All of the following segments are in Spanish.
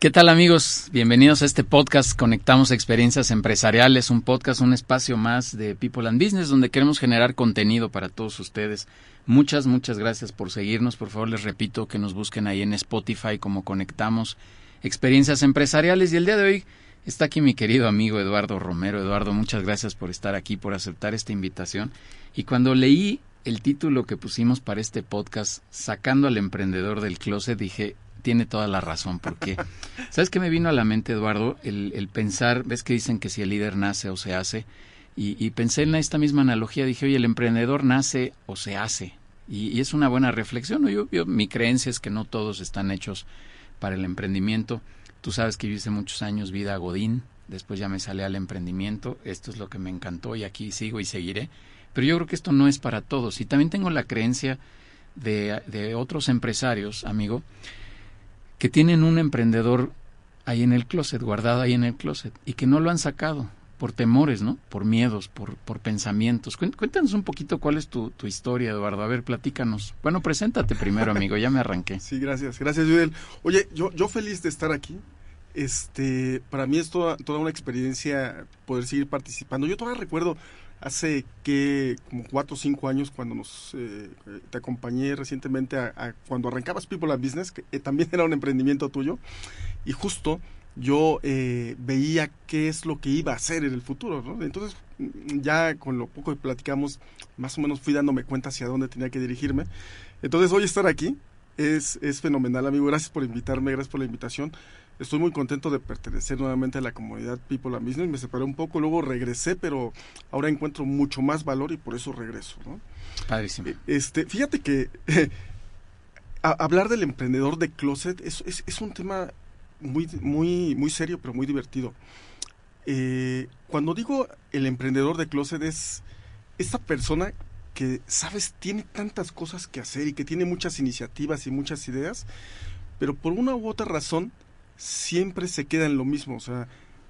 ¿Qué tal amigos? Bienvenidos a este podcast Conectamos Experiencias Empresariales, un podcast, un espacio más de People and Business donde queremos generar contenido para todos ustedes. Muchas, muchas gracias por seguirnos. Por favor, les repito que nos busquen ahí en Spotify como Conectamos Experiencias Empresariales. Y el día de hoy está aquí mi querido amigo Eduardo Romero. Eduardo, muchas gracias por estar aquí, por aceptar esta invitación. Y cuando leí el título que pusimos para este podcast, Sacando al Emprendedor del Closet, dije, tiene toda la razón, porque, ¿sabes qué me vino a la mente, Eduardo? El, pensar, ves que dicen que si el líder nace o se hace, y, pensé en esta misma analogía, dije, oye, el emprendedor nace o se hace, y, es una buena reflexión, yo, mi creencia es que no todos están hechos para el emprendimiento, tú sabes que yo hice muchos años vida a Godín, después ya me salí al emprendimiento, esto es lo que me encantó y aquí sigo y seguiré, pero yo creo que esto no es para todos, y también tengo la creencia de, de otros empresarios, amigo, que tienen un emprendedor ahí en el closet, guardado ahí en el closet, y que no lo han sacado por temores, ¿no? Por miedos, por, por pensamientos. Cuéntanos un poquito cuál es tu, tu, historia, Eduardo. A ver, platícanos. Bueno, preséntate primero, amigo, ya me arranqué. Sí, gracias, gracias, Judel. Oye, yo, yo feliz de estar aquí. Este, para mí es toda, toda una experiencia poder seguir participando. Yo todavía recuerdo hace que como cuatro o cinco años cuando nos eh, te acompañé recientemente a, cuando arrancabas People and Business que eh, también era un emprendimiento tuyo y justo yo eh, veía qué es lo que iba a hacer en el futuro entonces mm, ya con lo poco que platicamos más o menos fui dándome cuenta hacia dónde tenía que dirigirme. Entonces hoy estar aquí es, es fenomenal amigo. Gracias por invitarme gracias por la invitación Estoy muy contento de pertenecer nuevamente a la comunidad People and Business. Me separé un poco, luego regresé, pero ahora encuentro mucho más valor y por eso regreso. ¿no? Padrísimo. Este, fíjate que hablar del emprendedor de closet es, es, un tema muy, muy, muy serio, pero muy divertido. Eh, cuando digo el emprendedor de closet es esta persona que, sabes, tiene tantas cosas que hacer y que tiene muchas iniciativas y muchas ideas, pero por una u otra razón siempre se queda en lo mismo, o sea,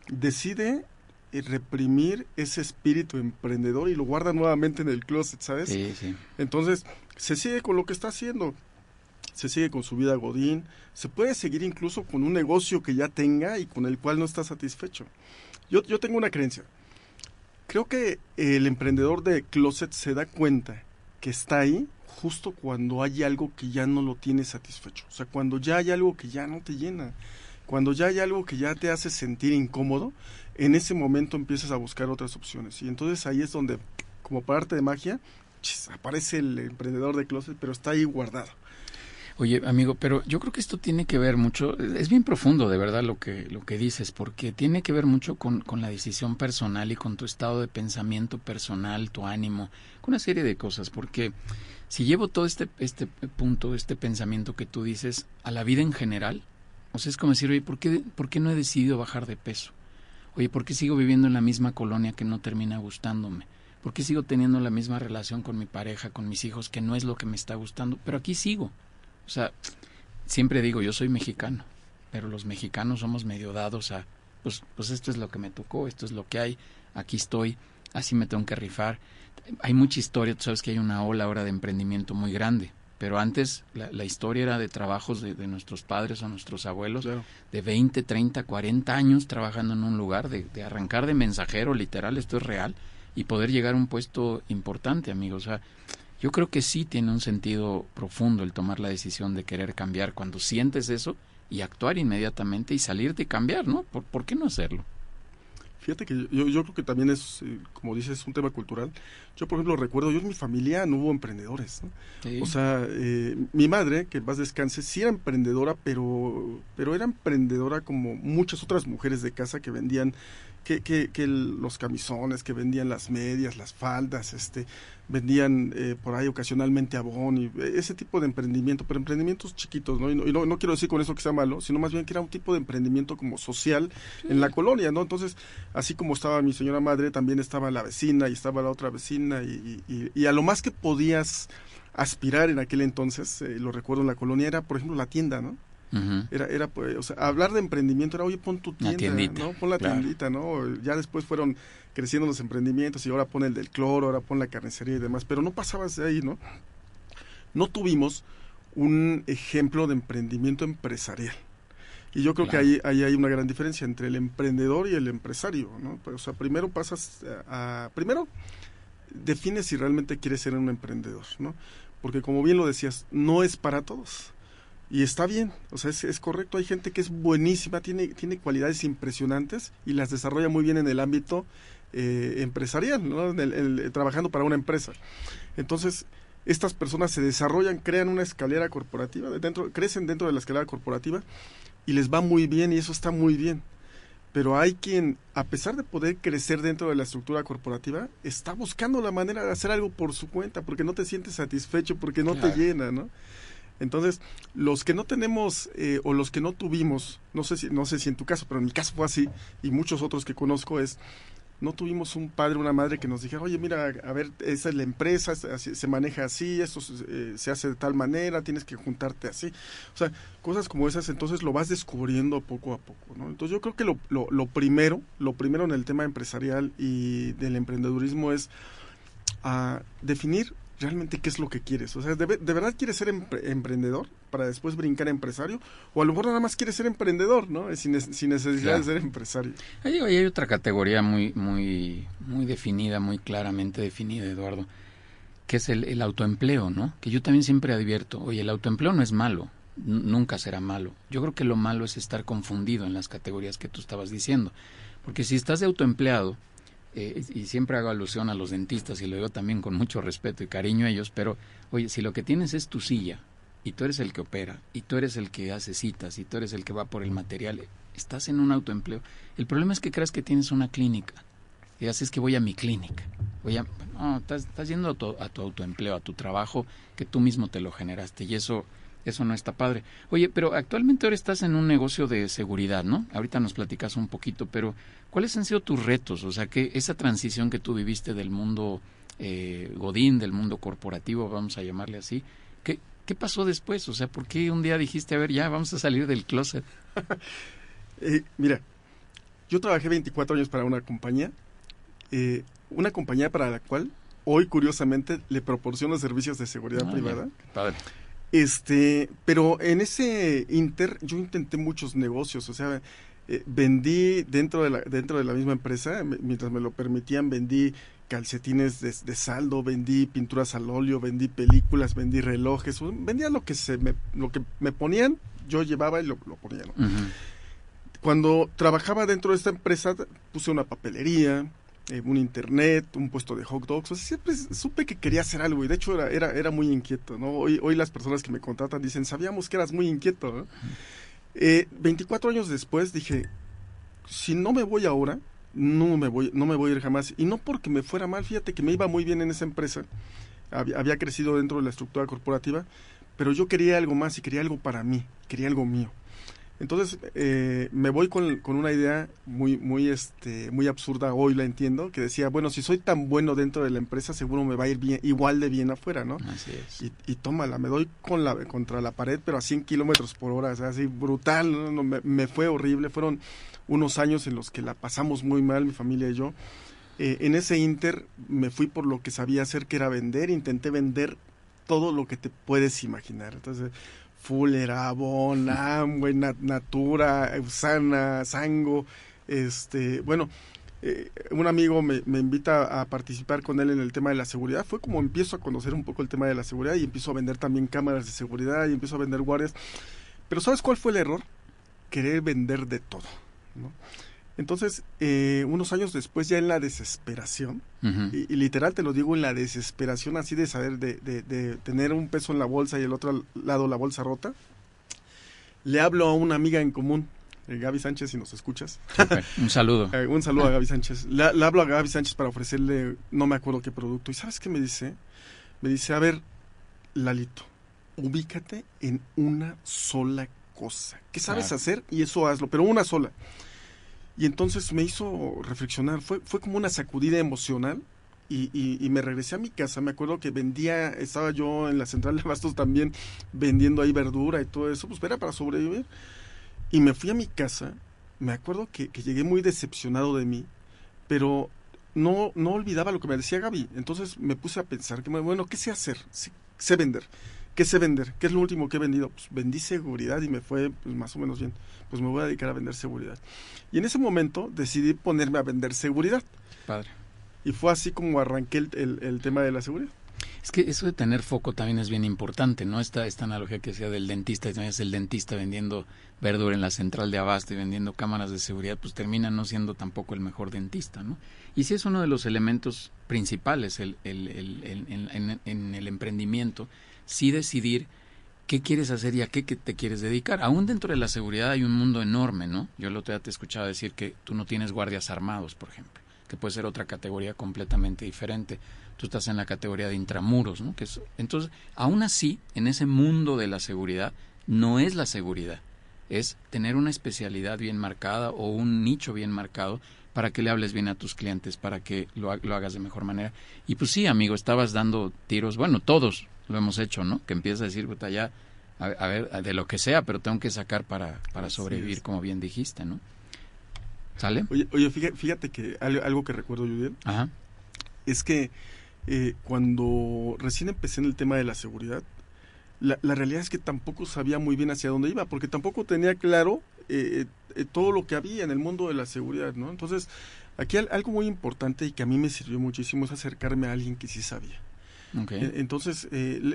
decide eh, reprimir ese espíritu emprendedor y lo guarda nuevamente en el closet, ¿sabes? Sí, sí. Entonces, se sigue con lo que está haciendo, se sigue con su vida godín, se puede seguir incluso con un negocio que ya tenga y con el cual no está satisfecho. Yo, yo tengo una creencia. Creo que el emprendedor de closet se da cuenta que está ahí justo cuando hay algo que ya no lo tiene satisfecho. O sea, cuando ya hay algo que ya no te llena cuando ya hay algo que ya te hace sentir incómodo, en ese momento empiezas a buscar otras opciones. Y entonces ahí es donde, como parte de magia, aparece el emprendedor de closet, pero está ahí guardado. Oye, amigo, pero yo creo que esto tiene que ver mucho, es bien profundo de verdad lo que, lo que dices, porque tiene que ver mucho con, con la decisión personal y con tu estado de pensamiento personal, tu ánimo, con una serie de cosas, porque si llevo todo este, este punto, este pensamiento que tú dices a la vida en general, o sea, es como decir, oye, ¿por qué, ¿por qué no he decidido bajar de peso? Oye, ¿por qué sigo viviendo en la misma colonia que no termina gustándome? ¿Por qué sigo teniendo la misma relación con mi pareja, con mis hijos, que no es lo que me está gustando? Pero aquí sigo. O sea, siempre digo, yo soy mexicano, pero los mexicanos somos medio dados a, pues, pues esto es lo que me tocó, esto es lo que hay, aquí estoy, así me tengo que rifar. Hay mucha historia, tú sabes que hay una ola ahora de emprendimiento muy grande. Pero antes la, historia era de trabajos de, nuestros padres o nuestros abuelos, de 20, 30, 40 años trabajando en un lugar, de, arrancar de mensajero, literal, esto es real, y poder llegar a un puesto importante, amigos. O sea, yo creo que sí tiene un sentido profundo el tomar la decisión de querer cambiar cuando sientes eso y actuar inmediatamente y salirte y cambiar, ¿no? ¿Por qué no hacerlo? Fíjate que yo, yo creo que también es, eh, como dices, un tema cultural. Yo, por ejemplo, recuerdo, yo en mi familia no hubo emprendedores. O sea, eh, mi madre, que más descanse, sí era emprendedora, pero, pero era emprendedora como muchas otras mujeres de casa que vendían que, que, que los camisones, que vendían las medias, las faldas, este, vendían eh, por ahí ocasionalmente abón y eh, ese tipo de emprendimiento, pero emprendimientos chiquitos, ¿no? Y, no, no, quiero decir con eso que sea malo, sino más bien que era un tipo de emprendimiento como social en la colonia, ¿no? Entonces, así como estaba mi señora madre, también estaba la vecina y estaba la otra vecina y, y, y a lo más que podías aspirar en aquel entonces, eh, lo recuerdo en la colonia, era, por ejemplo, la tienda, ¿no? Era, era pues, o sea, hablar de emprendimiento era, oye, pon tu tienda, ¿no? Pon la tiendita, ¿no? Ya después fueron creciendo los emprendimientos y ahora pon el del cloro, ahora pon la carnicería y demás, pero no pasabas de ahí, ¿no? No tuvimos un ejemplo de emprendimiento empresarial. Y yo creo que ahí, ahí hay una gran diferencia entre el emprendedor y el empresario, ¿no? Pues, o sea, primero pasas a, primero defines si realmente quieres ser un emprendedor, ¿no? Porque como bien lo decías, no es para todos y está bien, o sea, es, es, correcto. Hay gente que es buenísima, tiene, tiene cualidades impresionantes y las desarrolla muy bien en el ámbito eh, empresarial, ¿no? En el, el, trabajando para una empresa. Entonces, estas personas se desarrollan, crean una escalera corporativa, dentro, crecen dentro de la escalera corporativa y les va muy bien y eso está muy bien. Pero hay quien, a pesar de poder crecer dentro de la estructura corporativa, está buscando la manera de hacer algo por su cuenta, porque no te sientes satisfecho, porque no claro. te llena, ¿no? Entonces, los que no tenemos eh, o los que no tuvimos, no sé si no sé si en tu caso, pero en mi caso fue así y muchos otros que conozco es no tuvimos un padre o una madre que nos dijera, oye, mira, a ver, esa es la empresa, se maneja así, esto eh, se hace de tal manera, tienes que juntarte así. O sea, cosas como esas, entonces lo vas descubriendo poco a poco, ¿no? Entonces yo creo que lo, lo, lo primero, lo primero en el tema empresarial y del emprendedurismo es a definir realmente qué es lo que quieres. O sea, ¿de, de verdad quieres ser empre emprendedor para después brincar a empresario? O a lo mejor nada más quieres ser emprendedor, ¿no? Sin, sin necesidad claro. de ser empresario. Ahí, hay otra categoría muy, muy, muy definida, muy claramente definida, Eduardo, que es el, el autoempleo, ¿no? Que yo también siempre advierto, oye, el autoempleo no es malo, nunca será malo. Yo creo que lo malo es estar confundido en las categorías que tú estabas diciendo. Porque si estás de autoempleado, eh, y siempre hago alusión a los dentistas y lo digo también con mucho respeto y cariño a ellos, pero oye, si lo que tienes es tu silla y tú eres el que opera y tú eres el que hace citas y tú eres el que va por el material, estás en un autoempleo. El problema es que creas que tienes una clínica y haces que voy a mi clínica. Voy a, no, estás, estás yendo a tu, a tu autoempleo, a tu trabajo que tú mismo te lo generaste y eso eso no está padre. Oye, pero actualmente ahora estás en un negocio de seguridad, ¿no? Ahorita nos platicas un poquito, pero ¿cuáles han sido tus retos? O sea, que esa transición que tú viviste del mundo eh, godín, del mundo corporativo, vamos a llamarle así, ¿qué, ¿qué pasó después? O sea, ¿por qué un día dijiste, a ver, ya, vamos a salir del closet? eh, mira, yo trabajé 24 años para una compañía, eh, una compañía para la cual hoy, curiosamente, le proporciona servicios de seguridad ah, privada. Padre. Este, pero en ese inter yo intenté muchos negocios, o sea, eh, vendí dentro de la dentro de la misma empresa, mientras me lo permitían, vendí calcetines de, de, saldo, vendí pinturas al óleo, vendí películas, vendí relojes, vendía lo que se me, lo que me ponían, yo llevaba y lo, lo ponía. ¿no? Uh -huh. Cuando trabajaba dentro de esta empresa puse una papelería, eh, un internet, un puesto de hot dogs. O sea, siempre supe que quería hacer algo y de hecho era, era, era muy inquieto. ¿no? Hoy, hoy las personas que me contratan dicen, sabíamos que eras muy inquieto. ¿no? Eh, 24 años después dije, si no me voy ahora, no me voy, no me voy a ir jamás. Y no porque me fuera mal, fíjate que me iba muy bien en esa empresa. Había, había crecido dentro de la estructura corporativa, pero yo quería algo más y quería algo para mí, quería algo mío. Entonces eh, me voy con, con, una idea muy, muy, este, muy absurda, hoy la entiendo, que decía, bueno, si soy tan bueno dentro de la empresa, seguro me va a ir bien, igual de bien afuera, ¿no? Así es. Y, y tómala, me doy con la, contra la pared, pero a 100 kilómetros por hora, o sea, así brutal, ¿no? Me, me, fue horrible, fueron unos años en los que la pasamos muy mal, mi familia y yo. Eh, en ese inter me fui por lo que sabía hacer, que era vender, intenté vender todo lo que te puedes imaginar. Entonces, Fuller, Avon, Amway, Natura, Usana, Sango, este, bueno, eh, un amigo me, me, invita a participar con él en el tema de la seguridad. Fue como empiezo a conocer un poco el tema de la seguridad y empiezo a vender también cámaras de seguridad y empiezo a vender guardias. Pero ¿sabes cuál fue el error? Querer vender de todo. ¿no? Entonces, eh, unos años después, ya en la desesperación, uh -huh. y, y, literal te lo digo, en la desesperación así de saber, de, de, de, tener un peso en la bolsa y el otro lado la bolsa rota, le hablo a una amiga en común eh, Gaby Sánchez, si nos escuchas. Un saludo. Eh, un saludo a Gaby Sánchez. Le, hablo a Gaby Sánchez para ofrecerle, no me acuerdo qué producto. ¿Y sabes qué me dice? Me dice, a ver, Lalito, ubícate en una sola cosa. ¿Qué sabes hacer? Y eso hazlo, pero una sola. Y entonces me hizo reflexionar. Fue, fue como una sacudida emocional y, me regresé a mi casa. Me acuerdo que vendía, estaba yo en la central de Bastos también vendiendo ahí verdura y todo eso, pues era para sobrevivir. Y me fui a mi casa. Me acuerdo que, llegué muy decepcionado de mí, pero no, no olvidaba lo que me decía Gaby. Entonces me puse a pensar que, bueno, ¿qué sé hacer? sé vender. ¿Qué sé vender? ¿Qué es lo último que he vendido? Pues vendí seguridad y me fue pues, más o menos bien. Pues me voy a dedicar a vender seguridad. Y en ese momento decidí ponerme a vender seguridad. Padre. Y fue así como arranqué el, el, tema de la seguridad. Es que eso de tener foco también es bien importante, ¿no? Esta, esta analogía que decía del dentista, es el dentista vendiendo verdura en la central de abasto y vendiendo cámaras de seguridad, pues termina no siendo tampoco el mejor dentista, ¿no? Y sí es uno de los elementos principales el, el, en, en, el emprendimiento, sí decidir qué quieres hacer y a qué te quieres dedicar. Aún dentro de la seguridad hay un mundo enorme, ¿no? Yo el otro día te escuchaba decir que tú no tienes guardias armados, por ejemplo que puede ser otra categoría completamente diferente. Tú estás en la categoría de intramuros, ¿no? Que entonces, aún así, en ese mundo de la seguridad, no es la seguridad, es tener una especialidad bien marcada o un nicho bien marcado para que le hables bien a tus clientes, para que lo, hagas de mejor manera. Y pues sí, amigo, estabas dando tiros, bueno, todos lo hemos hecho, ¿no? Que empiezas a decir, puta, ya, a, ver, de lo que sea, pero tengo que sacar para, para sobrevivir, como bien dijiste, ¿no? ¿Sale? Oye, oye fíjate, que algo, que recuerdo, Julián, es que eh, cuando recién empecé en el tema de la seguridad, la, la, realidad es que tampoco sabía muy bien hacia dónde iba, porque tampoco tenía claro eh, eh, todo lo que había en el mundo de la seguridad, ¿no? Entonces, aquí algo muy importante y que a mí me sirvió muchísimo es acercarme a alguien que sí sabía. Entonces,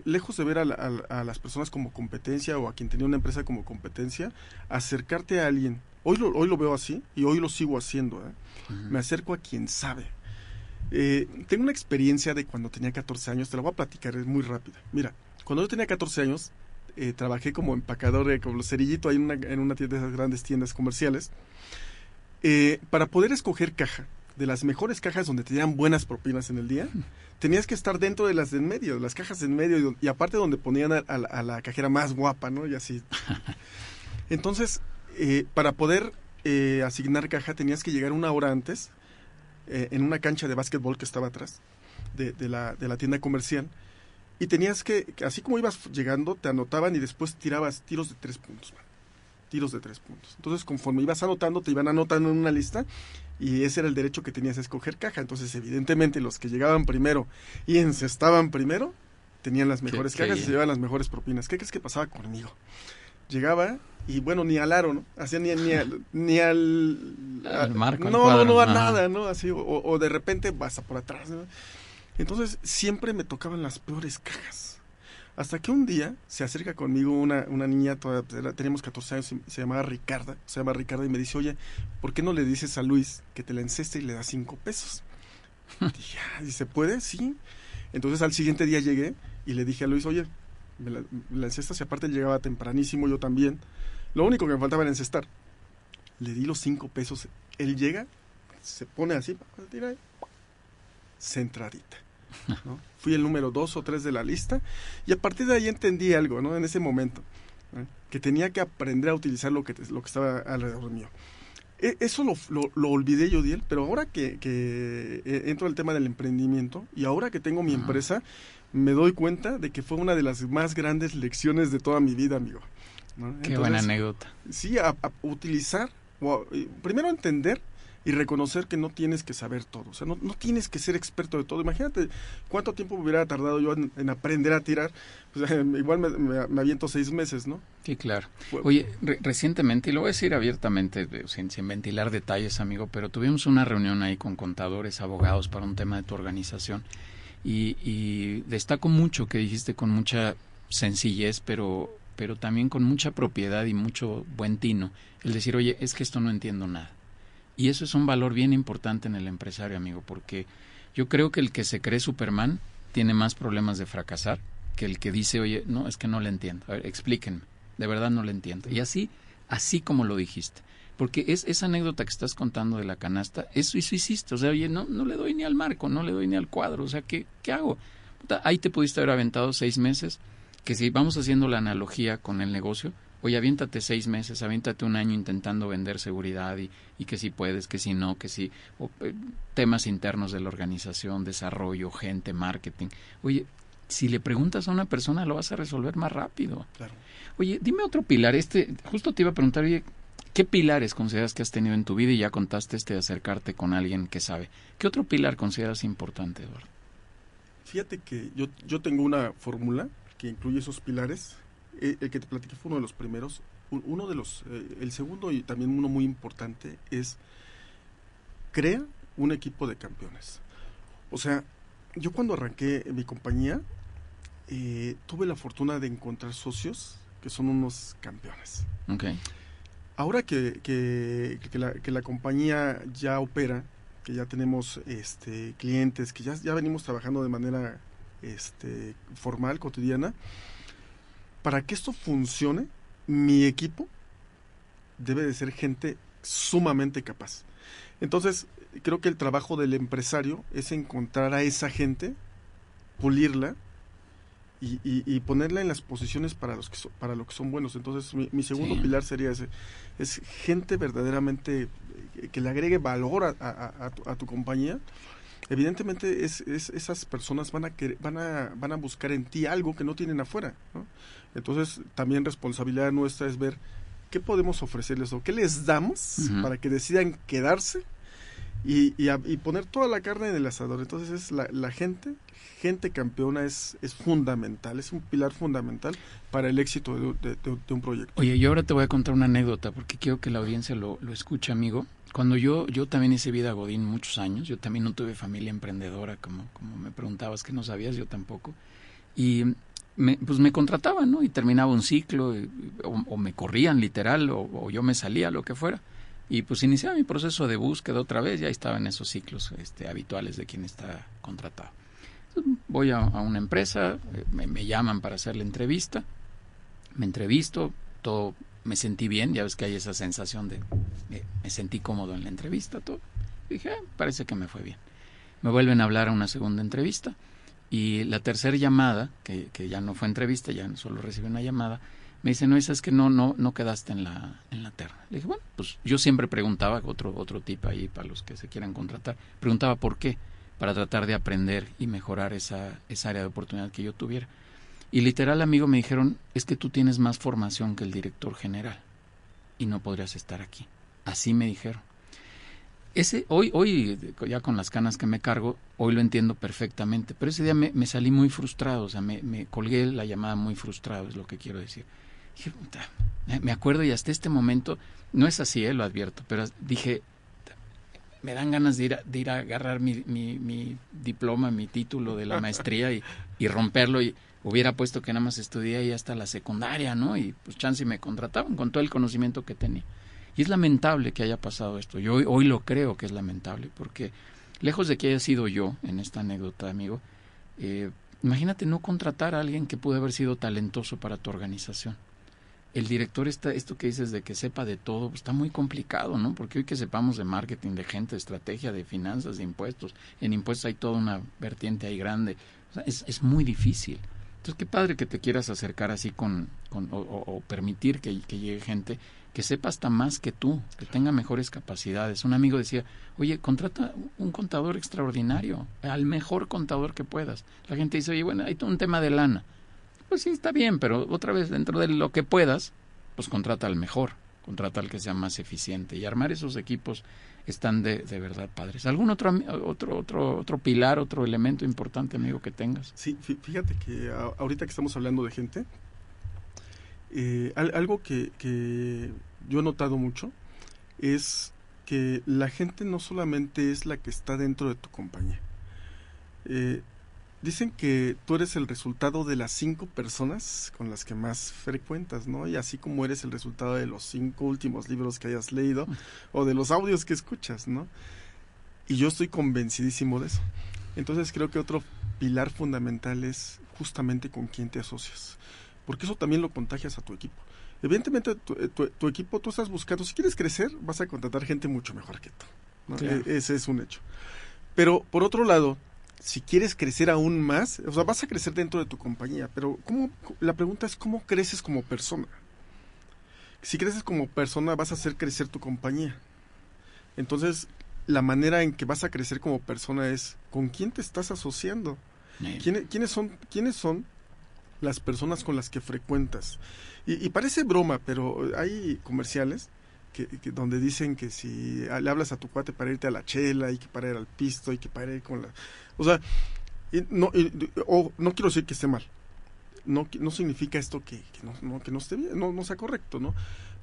lejos de ver a, las personas como competencia o a quien tenía una empresa como competencia, acercarte a alguien Hoy lo, hoy lo veo así y hoy lo sigo haciendo. ¿eh? Me acerco a quien sabe. Eh, tengo una experiencia de cuando tenía 14 años, te la voy a platicar, es muy rápida. Mira, cuando yo tenía 14 años, eh, trabajé como empacador, de, como cerillito ahí en una, en una tienda de esas grandes tiendas comerciales. para poder escoger caja, de las mejores cajas donde te dieran buenas propinas en el día, tenías que estar dentro de las de en medio, las cajas en medio, y, aparte donde ponían a, a, la cajera más guapa, ¿no? Y así. Entonces, eh, para poder eh, asignar caja tenías que llegar una hora antes eh, en una cancha de básquetbol que estaba atrás de, la, de la tienda comercial y tenías que, así como ibas llegando, te anotaban y después tirabas tiros de tres puntos, tiros de tres puntos. Entonces, conforme ibas anotando, te iban anotando en una lista y ese era el derecho que tenías a escoger caja. Entonces, evidentemente, los que llegaban primero y encestaban primero, tenían las mejores cajas y se llevaban las mejores propinas. ¿Qué crees que pasaba conmigo? Llegaba y bueno, ni al aro, ¿no? Hacía ni, ni, al, ni al, marco. No, no, no, a nada, ¿no? Así, o, de repente pasa por atrás, ¿no? Entonces, siempre me tocaban las peores cajas. Hasta que un día se acerca conmigo una, una niña, toda, teníamos 14 años, se, llamaba Ricarda, se llama Ricarda, y me dice, oye, ¿por qué no le dices a Luis que te la enceste y le da 5 pesos? dije, ah, ¿se puede? Sí. Entonces al siguiente día llegué y le dije a Luis, oye, me la, la encestas y aparte llegaba tempranísimo yo también. Lo único que me faltaba era encestar. Le di los cinco pesos. Él llega, se pone así, centradita. ¿no? Fui el número dos o tres de la lista y a partir de ahí entendí algo, ¿no? En ese momento, que tenía que aprender a utilizar lo que, lo que estaba alrededor mío. E, eso lo, lo, olvidé yo, Diel, pero ahora que, que eh, entro al tema del emprendimiento y ahora que tengo mi empresa, me doy cuenta de que fue una de las más grandes lecciones de toda mi vida, amigo. Qué buena anécdota. Sí, a, utilizar, o primero entender y reconocer que no tienes que saber todo. O sea, no, no, tienes que ser experto de todo. Imagínate cuánto tiempo me hubiera tardado yo en, aprender a tirar. Pues, igual me, me, aviento seis meses, ¿no? Sí, claro. Oye, recientemente, y lo voy a decir abiertamente, sin, sin, ventilar detalles, amigo, pero tuvimos una reunión ahí con contadores, abogados para un tema de tu organización. Y, y destaco mucho que dijiste con mucha sencillez, pero pero también con mucha propiedad y mucho buen tino, el decir, oye, es que esto no entiendo nada. Y eso es un valor bien importante en el empresario, amigo, porque yo creo que el que se cree Superman tiene más problemas de fracasar que el que dice, oye, no, es que no le entiendo. A ver, explíquenme, de verdad no le entiendo. Y así, así como lo dijiste. Porque es esa anécdota que estás contando de la canasta, eso, hiciste. O sea, oye, no, no le doy ni al marco, no le doy ni al cuadro. O sea, ¿qué, qué hago? ahí te pudiste haber aventado seis meses, que si vamos haciendo la analogía con el negocio, oye, aviéntate seis meses, aviéntate un año intentando vender seguridad y, y que si puedes, que si no, que si, o, eh, temas internos de la organización, desarrollo, gente, marketing. Oye, si le preguntas a una persona lo vas a resolver más rápido. Claro. Oye, dime otro pilar. Este, justo te iba a preguntar, oye, ¿qué pilares consideras que has tenido en tu vida y ya contaste este de acercarte con alguien que sabe? ¿Qué otro pilar consideras importante, Eduardo? Fíjate que yo, yo tengo una fórmula que incluye esos pilares. Eh, el que te platiqué fue uno de los primeros. Uno de los, eh, el segundo y también uno muy importante es crea un equipo de campeones. O sea, yo cuando arranqué mi compañía, eh, tuve la fortuna de encontrar socios que son unos campeones. Okay. Ahora que, que, la, que, la, compañía ya opera, que ya tenemos este, clientes, que ya, ya venimos trabajando de manera este, formal, cotidiana, para que esto funcione, mi equipo debe de ser gente sumamente capaz. Entonces, creo que el trabajo del empresario es encontrar a esa gente, pulirla y, ponerla en las posiciones para, los que para lo que son buenos. Entonces, mi, segundo pilar sería ese. Es gente verdaderamente eh, que le agregue valor a, tu, compañía. Evidentemente, es, esas personas van a, van, a, van a buscar en ti algo que no tienen afuera. Entonces, también responsabilidad nuestra es ver qué podemos ofrecerles o qué les damos para que decidan quedarse y, y, poner toda la carne en el asador. Entonces es la, la, gente, gente campeona es, es fundamental, es un pilar fundamental para el éxito de, un proyecto. Oye, yo ahora te voy a contar una anécdota porque quiero que la audiencia lo, lo escuche, amigo. Cuando yo, yo también hice vida Godín muchos años, yo también no tuve familia emprendedora, como, como me preguntabas que no sabías, yo tampoco. Y me, pues me contrataban, ¿no? Y terminaba un ciclo, o, me corrían literal, o, yo me salía, lo que fuera. Y pues iniciaba mi proceso de búsqueda otra vez, ya estaba en esos ciclos este, habituales de quien está contratado. voy a, una empresa, eh, me, llaman para hacer la entrevista, me entrevisto, todo, me sentí bien, ya ves que hay esa sensación de, me sentí cómodo en la entrevista, todo. dije, ah, parece que me fue bien. Me vuelven a hablar a una segunda entrevista y la tercera llamada, que, que ya no fue entrevista, ya solo recibí una llamada, me dice, no, es que no, no, no quedaste en la, en la terna. Le dije, bueno, pues yo siempre preguntaba, otro, otro tip ahí para los que se quieran contratar, preguntaba por qué, para tratar de aprender y mejorar esa, esa área de oportunidad que yo tuviera. Y literal, amigo, me dijeron, es que tú tienes más formación que el director general y no podrías estar aquí. Así me dijeron. Ese, hoy, hoy, ya con las canas que me cargo, hoy lo entiendo perfectamente, pero ese día me, salí muy frustrado, o sea, me, colgué la llamada muy frustrado, es lo que quiero decir me acuerdo y hasta este momento, no es así, eh, lo advierto, pero dije, me dan ganas de ir a, de ir a agarrar mi, mi, diploma, mi título de la maestría y, y, romperlo y hubiera puesto que nada más estudié ahí hasta la secundaria, ¿no? Y pues chance me contrataban con todo el conocimiento que tenía. Y es lamentable que haya pasado esto. Yo hoy, hoy lo creo que es lamentable porque lejos de que haya sido yo en esta anécdota, amigo, eh, imagínate no contratar a alguien que pudo haber sido talentoso para tu organización el director está, esto que dices de que sepa de todo, pues, está muy complicado, ¿no? Porque hoy que sepamos de marketing, de gente, de estrategia, de finanzas, de impuestos, en impuestos hay toda una vertiente ahí grande, es, es muy difícil. Entonces, qué padre que te quieras acercar así con, con o, permitir que, que, llegue gente que sepa hasta más que tú, que tenga mejores capacidades. Un amigo decía, oye, contrata un contador extraordinario, al mejor contador que puedas. La gente dice, oye, bueno, hay un tema de lana pues sí, está bien, pero otra vez, dentro de lo que puedas, pues contrata al mejor, contrata al que sea más eficiente y armar esos equipos están de, de verdad padres. ¿Algún otro, otro, otro, otro pilar, otro elemento importante, amigo, que tengas? Sí, fíjate que ahorita que estamos hablando de gente, eh, algo que, que yo he notado mucho es que la gente no solamente es la que está dentro de tu compañía. Eh, Dicen que tú eres el resultado de las cinco personas con las que más frecuentas, ¿no? Y así como eres el resultado de los cinco últimos libros que hayas leído o de los audios que escuchas, ¿no? Y yo estoy convencidísimo de eso. Entonces creo que otro pilar fundamental es justamente con quién te asocias, porque eso también lo contagias a tu equipo. Evidentemente, tu, equipo, tú estás buscando, si quieres crecer, vas a contratar gente mucho mejor que tú. E, ese es un hecho. Pero, por otro lado, si quieres crecer aún más, o sea, vas a crecer dentro de tu compañía, pero ¿cómo, la pregunta es cómo creces como persona. Si creces como persona, vas a hacer crecer tu compañía. Entonces, la manera en que vas a crecer como persona es con quién te estás asociando. ¿Quiénes, son, ¿Quiénes son las personas con las que frecuentas? Y, parece broma, pero hay comerciales que, donde dicen que si le hablas a tu cuate para irte a la chela, y que para ir al pisto, y que para ir con la... O sea, no, no quiero decir que esté mal. No, no significa esto que, no, que no esté bien, no, no sea correcto, ¿no?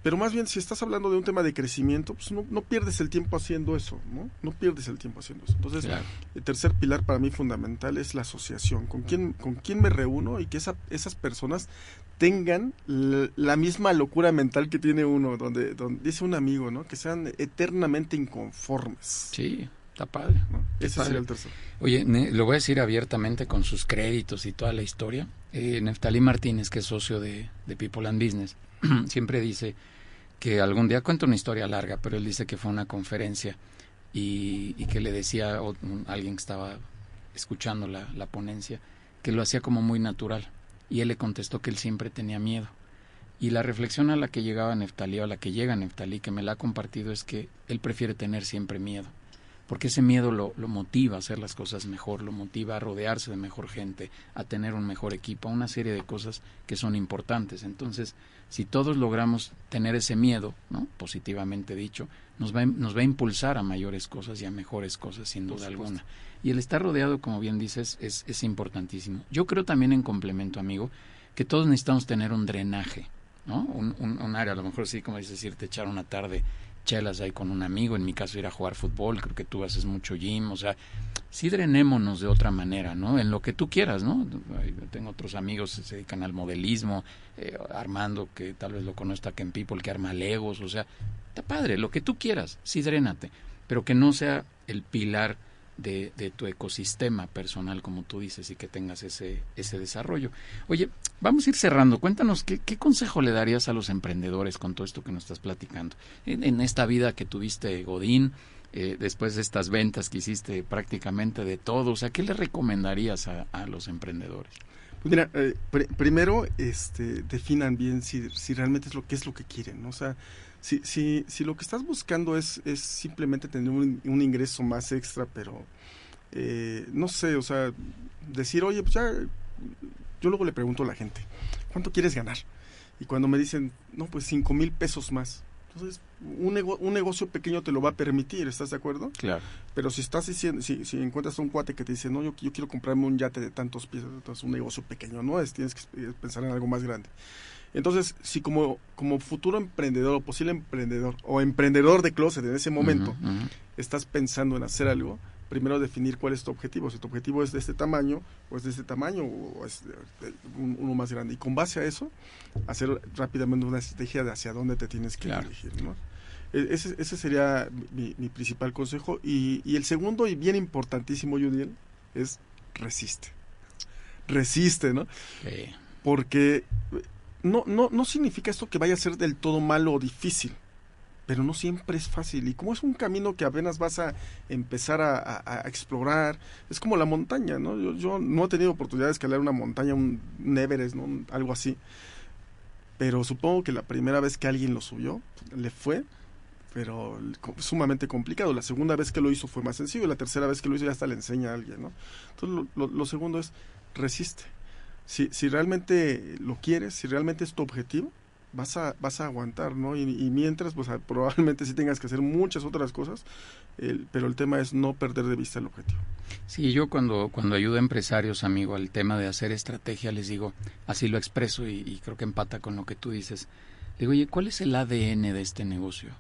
Pero más bien, si estás hablando de un tema de crecimiento, pues no, no pierdes el tiempo haciendo eso, ¿no? No pierdes el tiempo haciendo eso. Entonces, el tercer pilar para mí fundamental es la asociación. ¿Con quién, con quién me reúno y que esa, esas personas tengan la misma locura mental que tiene uno, donde, donde dice un amigo, ¿no? Que sean eternamente inconformes. Sí, está padre. Ese sería el tercero. Oye, lo voy a decir abiertamente con sus créditos y toda la historia. Eh, Neftalí Martínez, que es socio de, de People and Business, siempre dice que algún día cuenta una historia larga, pero él dice que fue una conferencia y, que le decía a alguien que estaba escuchando la, la, ponencia que lo hacía como muy natural y él le contestó que él siempre tenía miedo. Y la reflexión a la que llegaba Neftalí o a la que llega Neftalí, que me la ha compartido, es que él prefiere tener siempre miedo porque ese miedo lo, lo, motiva a hacer las cosas mejor, lo motiva a rodearse de mejor gente, a tener un mejor equipo, a una serie de cosas que son importantes. Entonces, si todos logramos tener ese miedo, ¿no? positivamente dicho, nos va, nos va a impulsar a mayores cosas y a mejores cosas, sin duda alguna. Y el estar rodeado, como bien dices, es, es importantísimo. Yo creo también en complemento, amigo, que todos necesitamos tener un drenaje, ¿no? Un, un, un área, a lo mejor sí, como dices, irte echar una tarde chelas ahí con un amigo, en mi caso ir a jugar fútbol, creo que tú haces mucho gym, o sea, sí drenémonos de otra manera, ¿no? En lo que tú quieras, ¿no? Tengo otros amigos que se dedican al modelismo, eh, Armando, que tal vez lo conozca que en People, que arma legos, o sea, está padre, lo que tú quieras, sí drénate, pero que no sea el pilar de, de, tu ecosistema personal, como tú dices, y que tengas ese, ese desarrollo. Oye, vamos a ir cerrando. Cuéntanos, ¿qué, consejo le darías a los emprendedores con todo esto que nos estás platicando? En, esta vida que tuviste, Godín, eh, después de estas ventas que hiciste prácticamente de todo, o sea, ¿qué le recomendarías a, los emprendedores? Pues mira, eh, primero este, definan bien si, si realmente es lo que es lo que quieren, ¿no? O sea, si, si, si lo que estás buscando es, es simplemente tener un, ingreso más extra, pero eh, no sé, o sea, decir, oye, pues ya, yo luego le pregunto a la gente, ¿cuánto quieres ganar? Y cuando me dicen, no, pues cinco mil pesos más. Entonces, un, un negocio pequeño te lo va a permitir, ¿estás de acuerdo? Claro. Pero si estás diciendo, si, si encuentras un cuate que te dice, no, yo, yo quiero comprarme un yate de tantos pies, entonces un negocio pequeño, ¿no? Es, tienes que pensar en algo más grande. Entonces, si como, como futuro emprendedor o posible emprendedor o emprendedor de closet en ese momento estás pensando en hacer algo, primero definir cuál es tu objetivo. Si tu objetivo es de este tamaño, o es de este tamaño, o es uno más grande. Y con base a eso, hacer rápidamente una estrategia de hacia dónde te tienes que dirigir. ¿no? E, ese, ese sería mi, mi, principal consejo. Y, y el segundo, y bien importantísimo, Judiel, es resiste. Resiste, ¿no? Porque no, no, no significa esto que vaya a ser del todo malo o difícil, pero no siempre es fácil. Y como es un camino que apenas vas a empezar a, explorar, es como la montaña, ¿no? Yo, yo, no he tenido oportunidad de escalar una montaña, un, Everest, ¿no? Algo así. Pero supongo que la primera vez que alguien lo subió, le fue, pero sumamente complicado. La segunda vez que lo hizo fue más sencillo, y la tercera vez que lo hizo ya hasta le enseña a alguien, ¿no? Entonces lo segundo es, resiste si, si realmente lo quieres, si realmente es tu objetivo, vas a, vas a aguantar, ¿no? Y, mientras, pues probablemente sí tengas que hacer muchas otras cosas, pero el tema es no perder de vista el objetivo. Sí, yo cuando, cuando ayudo a empresarios, amigo, al tema de hacer estrategia, les digo, así lo expreso y, y creo que empata con lo que tú dices. Digo, oye, ¿cuál es el ADN de este negocio?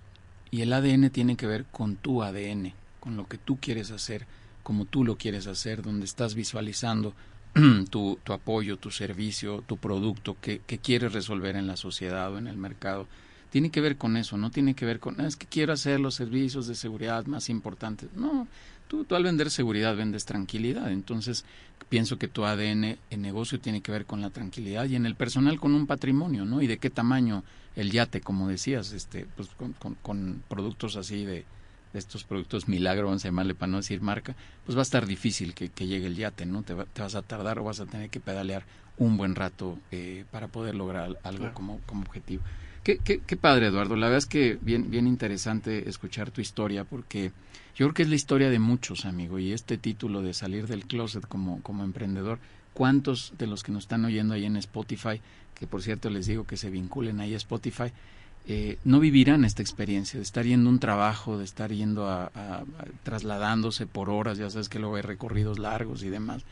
Y el ADN tiene que ver con tu ADN, con lo que tú quieres hacer, como tú lo quieres hacer, donde estás visualizando tu, tu apoyo, tu servicio, tu producto que, que, quieres resolver en la sociedad o en el mercado. Tiene que ver con eso, no tiene que ver con, es que quiero hacer los servicios de seguridad más importantes. No, tú al vender seguridad vendes tranquilidad, entonces pienso que tu ADN en negocio tiene que ver con la tranquilidad y en el personal con un patrimonio, ¿no? Y de qué tamaño el yate, como decías, este, pues con, con, productos así de, de, estos productos milagro, vamos a llamarle para no decir marca, pues va a estar difícil que, que llegue el yate, ¿no? Te, te, vas a tardar o vas a tener que pedalear un buen rato eh, para poder lograr algo como, como objetivo. Qué, qué, qué, padre, Eduardo. La verdad es que bien, bien interesante escuchar tu historia porque yo creo que es la historia de muchos, amigo. Y este título de salir del closet como, como emprendedor, ¿cuántos de los que nos están oyendo ahí en Spotify, que por cierto les digo que se vinculen ahí a Spotify, eh, no vivirán esta experiencia de estar yendo a un trabajo, de estar yendo a, trasladándose por horas, ya sabes que luego hay recorridos largos y demás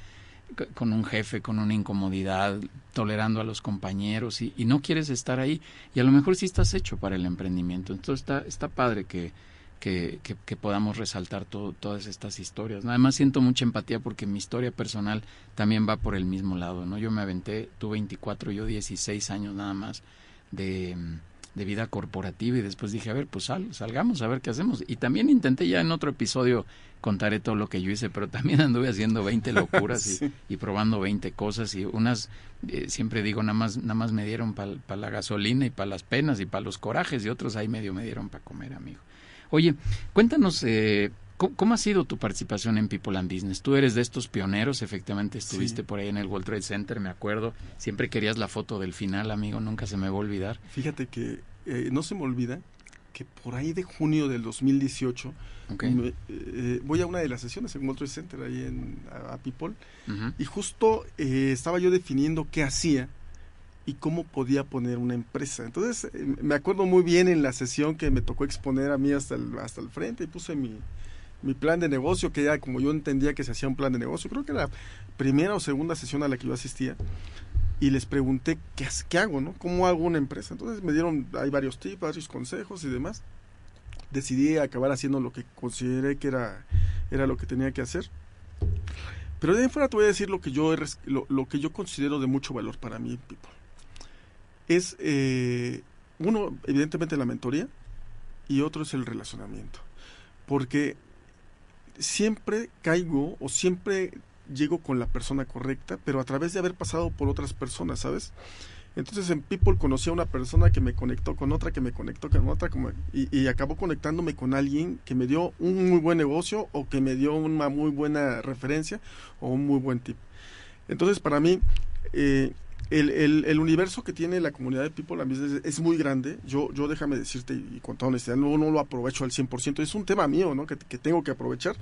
con un jefe, con una incomodidad, tolerando a los compañeros y, y, no quieres estar ahí y a lo mejor sí estás hecho para el emprendimiento. Entonces está, está padre que, que, que, que podamos resaltar todo, todas estas historias. Además siento mucha empatía porque mi historia personal también va por el mismo lado. ¿no? Yo me aventé, tuve 24, yo 16 años nada más de de vida corporativa y después dije, a ver, pues sal, salgamos a ver qué hacemos. Y también intenté ya en otro episodio contaré todo lo que yo hice, pero también anduve haciendo 20 locuras sí. y, y, probando 20 cosas y unas, eh, siempre digo, nada más, nada más me dieron para pa la gasolina y para las penas y para los corajes y otros ahí medio me dieron para comer, amigo. Oye, cuéntanos, eh, ¿cómo, ¿cómo, ha sido tu participación en People and Business? Tú eres de estos pioneros, efectivamente estuviste sí. por ahí en el World Trade Center, me acuerdo. Siempre querías la foto del final, amigo, nunca se me va a olvidar. Fíjate que eh, no se me olvida que por ahí de junio del 2018 okay. me, eh, voy a una de las sesiones en World Trade Center ahí en a, a People uh -huh. y justo eh, estaba yo definiendo qué hacía y cómo podía poner una empresa. Entonces eh, me acuerdo muy bien en la sesión que me tocó exponer a mí hasta el, hasta el frente y puse mi, mi plan de negocio, que ya como yo entendía que se hacía un plan de negocio, creo que era la primera o segunda sesión a la que yo asistía, y les pregunté qué, qué hago, ¿no? ¿Cómo hago una empresa? Entonces me dieron, hay varios tips, varios consejos y demás. Decidí acabar haciendo lo que consideré que era, era lo que tenía que hacer. Pero de ahí fuera te voy a decir lo que yo, lo, lo que yo considero de mucho valor para mí, People. Es, eh, uno, evidentemente la mentoría, y otro es el relacionamiento. Porque siempre caigo o siempre llego con la persona correcta, pero a través de haber pasado por otras personas, ¿sabes? Entonces en People conocí a una persona que me conectó con otra, que me conectó con otra, como, y, acabó conectándome con alguien que me dio un muy buen negocio o que me dio una muy buena referencia o un muy buen tip. Entonces para mí, eh, el, el, el, universo que tiene la comunidad de People es, es, muy grande. Yo, yo déjame decirte, y con toda honestidad, no, no lo aprovecho al 100%. Es un tema mío, ¿no? Que, que tengo que aprovechar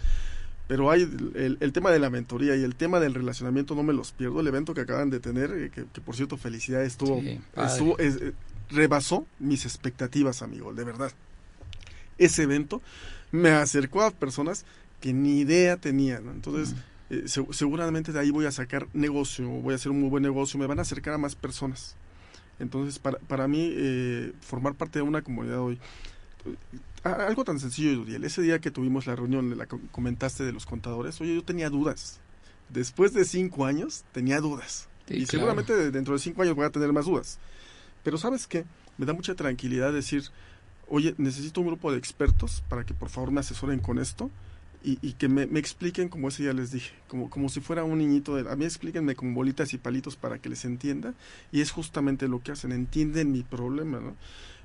pero hay el, el, tema de la mentoría y el tema del relacionamiento no me los pierdo. El evento que acaban de tener, eh, que, que por cierto, felicidades, estuvo, sí, estuvo es, eh, rebasó mis expectativas, amigo, de verdad. Ese evento me acercó a personas que ni idea tenían, ¿no? Entonces, mm. Eh, se, seguramente de ahí voy a sacar negocio, voy a hacer un muy buen negocio, me van a acercar a más personas. Entonces, para, para mí, eh, formar parte de una comunidad hoy, algo tan sencillo, Yuriel. Ese día que tuvimos la reunión, la comentaste de los contadores, oye, yo tenía dudas. Después de cinco años, tenía dudas. Sí, y claro. seguramente dentro de cinco años voy a tener más dudas. Pero ¿sabes qué? Me da mucha tranquilidad decir, oye, necesito un grupo de expertos para que por favor me asesoren con esto y, y que me, me, expliquen, como ese ya les dije, como, como si fuera un niñito. De, a mí explíquenme con bolitas y palitos para que les entienda. Y es justamente lo que hacen, entienden mi problema, ¿no?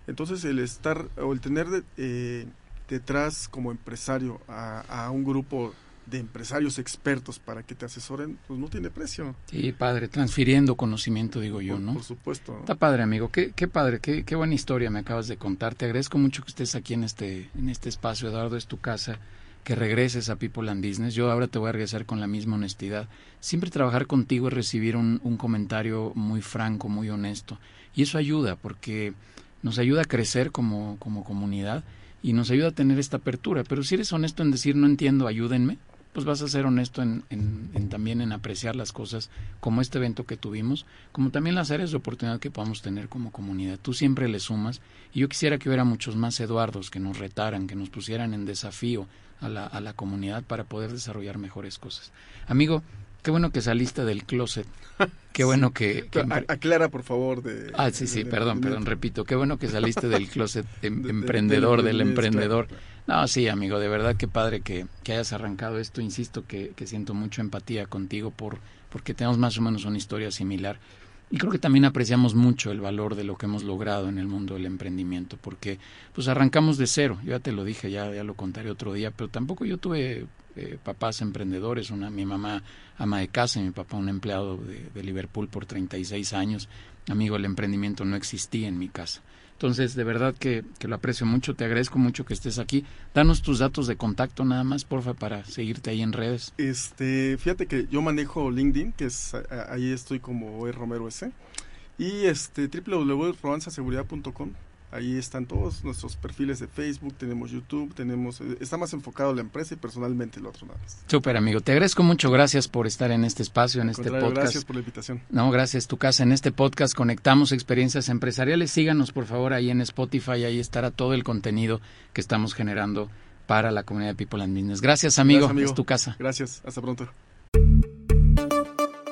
Entonces el estar o el tener de, eh, detrás como empresario a, a, un grupo de empresarios expertos para que te asesoren, pues no tiene precio. Sí, padre, transfiriendo conocimiento, digo yo, ¿no? Por supuesto. Está padre, amigo. Qué, qué padre, qué, qué, buena historia me acabas de contar. Te agradezco mucho que estés aquí en este, en este espacio, Eduardo, es tu casa que regreses a People and Business. Yo ahora te voy a regresar con la misma honestidad. Siempre trabajar contigo es recibir un, un comentario muy franco, muy honesto. Y eso ayuda porque nos ayuda a crecer como, como comunidad y nos ayuda a tener esta apertura. Pero si eres honesto en decir no entiendo, ayúdenme, pues vas a ser honesto en, en, en, también en apreciar las cosas como este evento que tuvimos, como también las áreas de oportunidad que podamos tener como comunidad. Tú siempre le sumas y yo quisiera que hubiera muchos más Eduardos que nos retaran, que nos pusieran en desafío a la, a la comunidad para poder desarrollar mejores cosas. Amigo, Qué bueno que saliste del closet. Qué bueno que... que... Aclara, por favor, de... Ah, sí, sí, de, perdón, de, perdón, repito. Qué bueno que saliste del closet em, emprendedor, del emprendedor, No, sí, amigo, de verdad que padre que, que hayas arrancado esto. Insisto que, que, siento mucho empatía contigo por, porque tenemos más o menos una historia similar. Y creo que también apreciamos mucho el valor de lo que hemos logrado en el mundo del emprendimiento, porque pues arrancamos de cero. Yo ya te lo dije, ya, ya lo contaré otro día, pero tampoco yo tuve eh, papás emprendedores, una, mi mamá ama de casa y mi papá un empleado de, de Liverpool por 36 años. Amigo, el emprendimiento no existía en mi casa. Entonces, de verdad que, que, lo aprecio mucho, te agradezco mucho que estés aquí. Danos tus datos de contacto nada más, porfa, para seguirte ahí en redes. Este, fíjate que yo manejo LinkedIn, que es ahí estoy como Romero S. Y este www.romanzaseguridad.com Ahí están todos nuestros perfiles de Facebook, tenemos YouTube, tenemos eh, está más enfocado la empresa y personalmente el otro nada más. Súper amigo, te agradezco mucho, gracias por estar en este espacio, en este podcast. Gracias por la invitación. No, gracias, tu casa. En este podcast conectamos experiencias empresariales. Síganos por favor ahí en Spotify, ahí estará todo el contenido que estamos generando para la comunidad de People and Business. Gracias amigo, gracias, amigo. es tu casa. Gracias, hasta pronto.